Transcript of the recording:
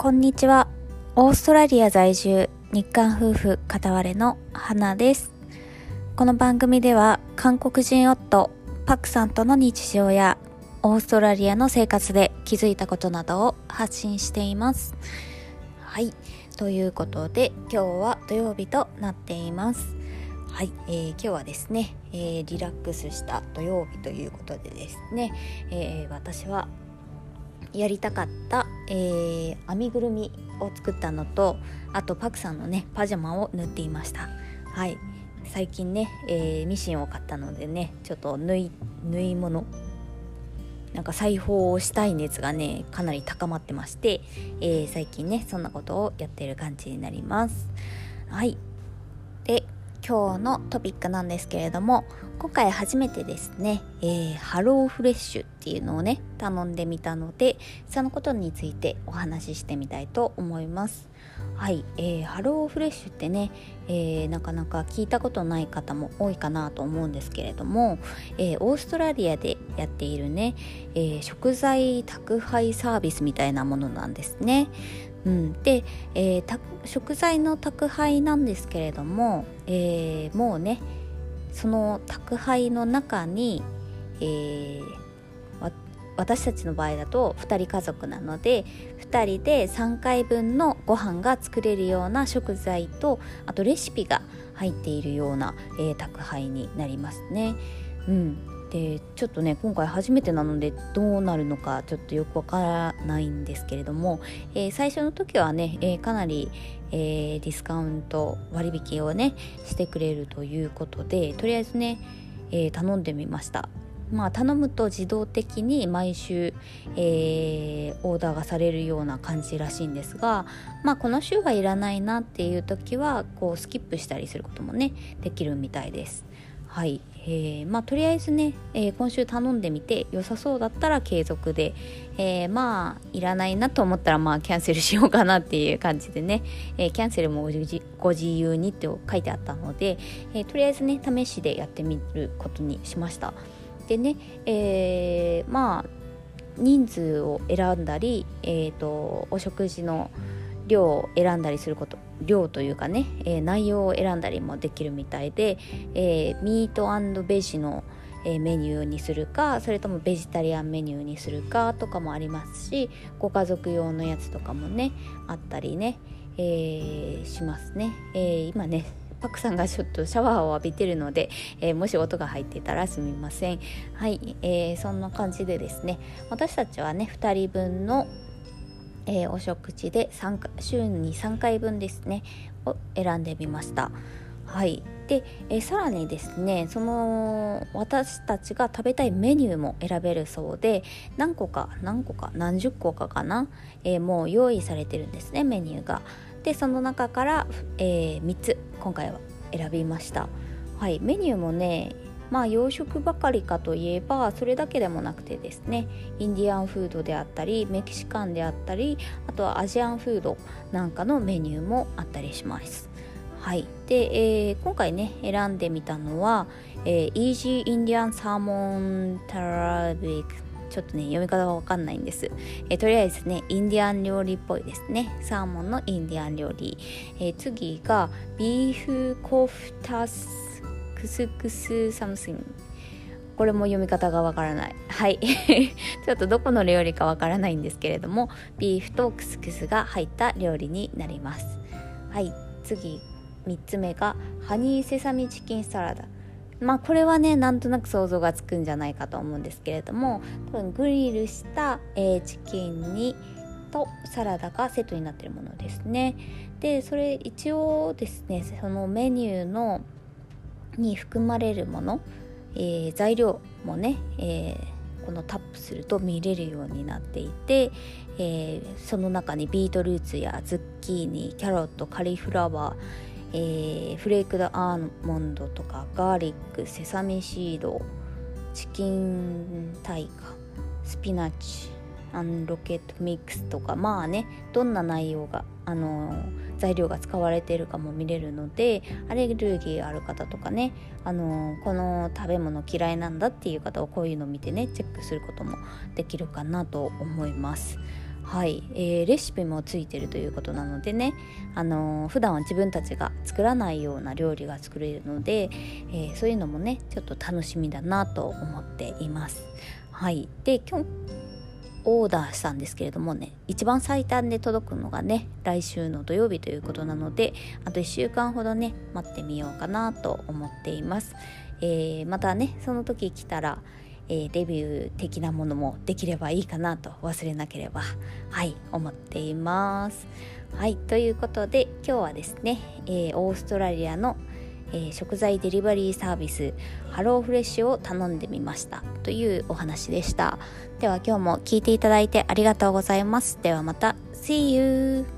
こんにちは。オーストラリア在住日韓夫婦片割れの花です。この番組では韓国人夫パクさんとの日常やオーストラリアの生活で気づいたことなどを発信しています。はい。ということで今日は土曜日となっています。はい、えー、今日はですね、えー、リラックスした土曜日ということでですね、えー、私はやりたかった、えー、編みぐるみを作ったのとあとパクさんのねパジャマを縫っていました。はい。最近ね、えー、ミシンを買ったのでねちょっと縫い縫い物。なんか裁縫をしたい熱がねかなり高まってまして、えー、最近ねそんなことをやってる感じになります。はい。今日のトピックなんですけれども今回初めてですね、えー、ハローフレッシュっていうのをね頼んでみたのでそのことについてお話ししてみたいと思います。はい、えー、ハローフレッシュってね、えー、なかなか聞いたことない方も多いかなと思うんですけれども、えー、オーストラリアでやっているね、え、食材宅配サービスみたいなものなんですね。うん、で、えー、食材の宅配なんですけれども、えー、もうねその宅配の中に、えー、私たちの場合だと2人家族なので2人で3回分のご飯が作れるような食材とあとレシピが入っているような、えー、宅配になりますね。うん、でちょっとね今回初めてなのでどうなるのかちょっとよくわからないんですけれども、えー、最初の時はね、えー、かなり、えー、ディスカウント割引をねしてくれるということでとりあえずね、え頼んでみました。まあ頼むと自動的に毎週、えー、オーダーがされるような感じらしいんですがまあこの週はいらないなっていう時はこうスキップしたりすることもねできるみたいです。はい、えー、まあとりあえずね、えー、今週頼んでみて良さそうだったら継続で、えー、まあいらないなと思ったらまあキャンセルしようかなっていう感じでね、え、キャンセルもご自由にって書いてあったので、え、とりあえずね試しでやってみることにしました。でね、え、まあ人数を選んだり、えーと、お食事の量を選んだりすること量というかね、えー、内容を選んだりもできるみたいで、えー、ミートベジの、えー、メニューにするかそれともベジタリアンメニューにするかとかもありますしご家族用のやつとかもねあったりね、えしますね、え今ねパクさんがちょっとシャワーを浴びてるので、えー、もし音が入ってたらすみません。はい、えー、そんな感じでですね私たちはね2人分のえー、お食事で3週に3回分ですねを選んでみました。はい。で、え、さらにですねその私たちが食べたいメニューも選べるそうで何個か何個か何十個かかな、えー、もう用意されてるんですねメニューが。でその中から、えー、3つ今回は選びました。はい。メニューもねまあ洋食ばかりかといえばそれだけでもなくてですねインディアンフードであったりメキシカンであったりあとはアジアンフードなんかのメニューもあったりします。はい。で、えー、今回ね選んでみたのは、えー、 Easy Indian Salmon Traybake ちょっとね読み方がわかんないんです、えー、とりあえずねインディアン料理っぽいですね。サーモンのインディアン料理、えー、次が Beef Kofta couscous something これも読み方がわからない。はい。ちょっとどこの料理かわからないんですけれどもビーフとクスクスが入った料理になります。はい。次。3つ目がハニーセサミチキンサラダ。まあこれはねなんとなく想像がつくんじゃないかと思うんですけれども多分グリルした、え、チキンにとサラダがセットになってるものですね。でそれ一応ですねそのメニューのに含まれるもの、えー、材料もね、えー、このタップすると見れるようになっていて、えー、その中にビートルーツやズッキーニキャロットカリフラワー、えー、フレークドアーモンドとかガーリックセサミシードチキンタイカスピナッチアンロケットミックスとかまあねどんな内容があの材料が使われているかも見れるのでアレルギーある方とかねあのこの食べ物嫌いなんだっていう方はこういうのを見てねチェックすることもできるかなと思います。はい、えー、レシピもついてるということなのでね、あのー、普段は自分たちが作らないような料理が作れるので、えー、そういうのもねちょっと楽しみだなと思っています。はい、で今日オーダーしたんですけれどもね一番最短で届くのがね来週の土曜日ということなのであと1週間ほどね待ってみようかなと思っています、えー、またねその時来たらえー、レビュー的なものもできればいいかなと忘れなければはい思っています。はいということで今日はですね、えー、オーストラリアの、えー、食材デリバリーサービスハローフレッシュを頼んでみました。というお話でした。では今日も聞いていただいてありがとうございます。ではまた。See you!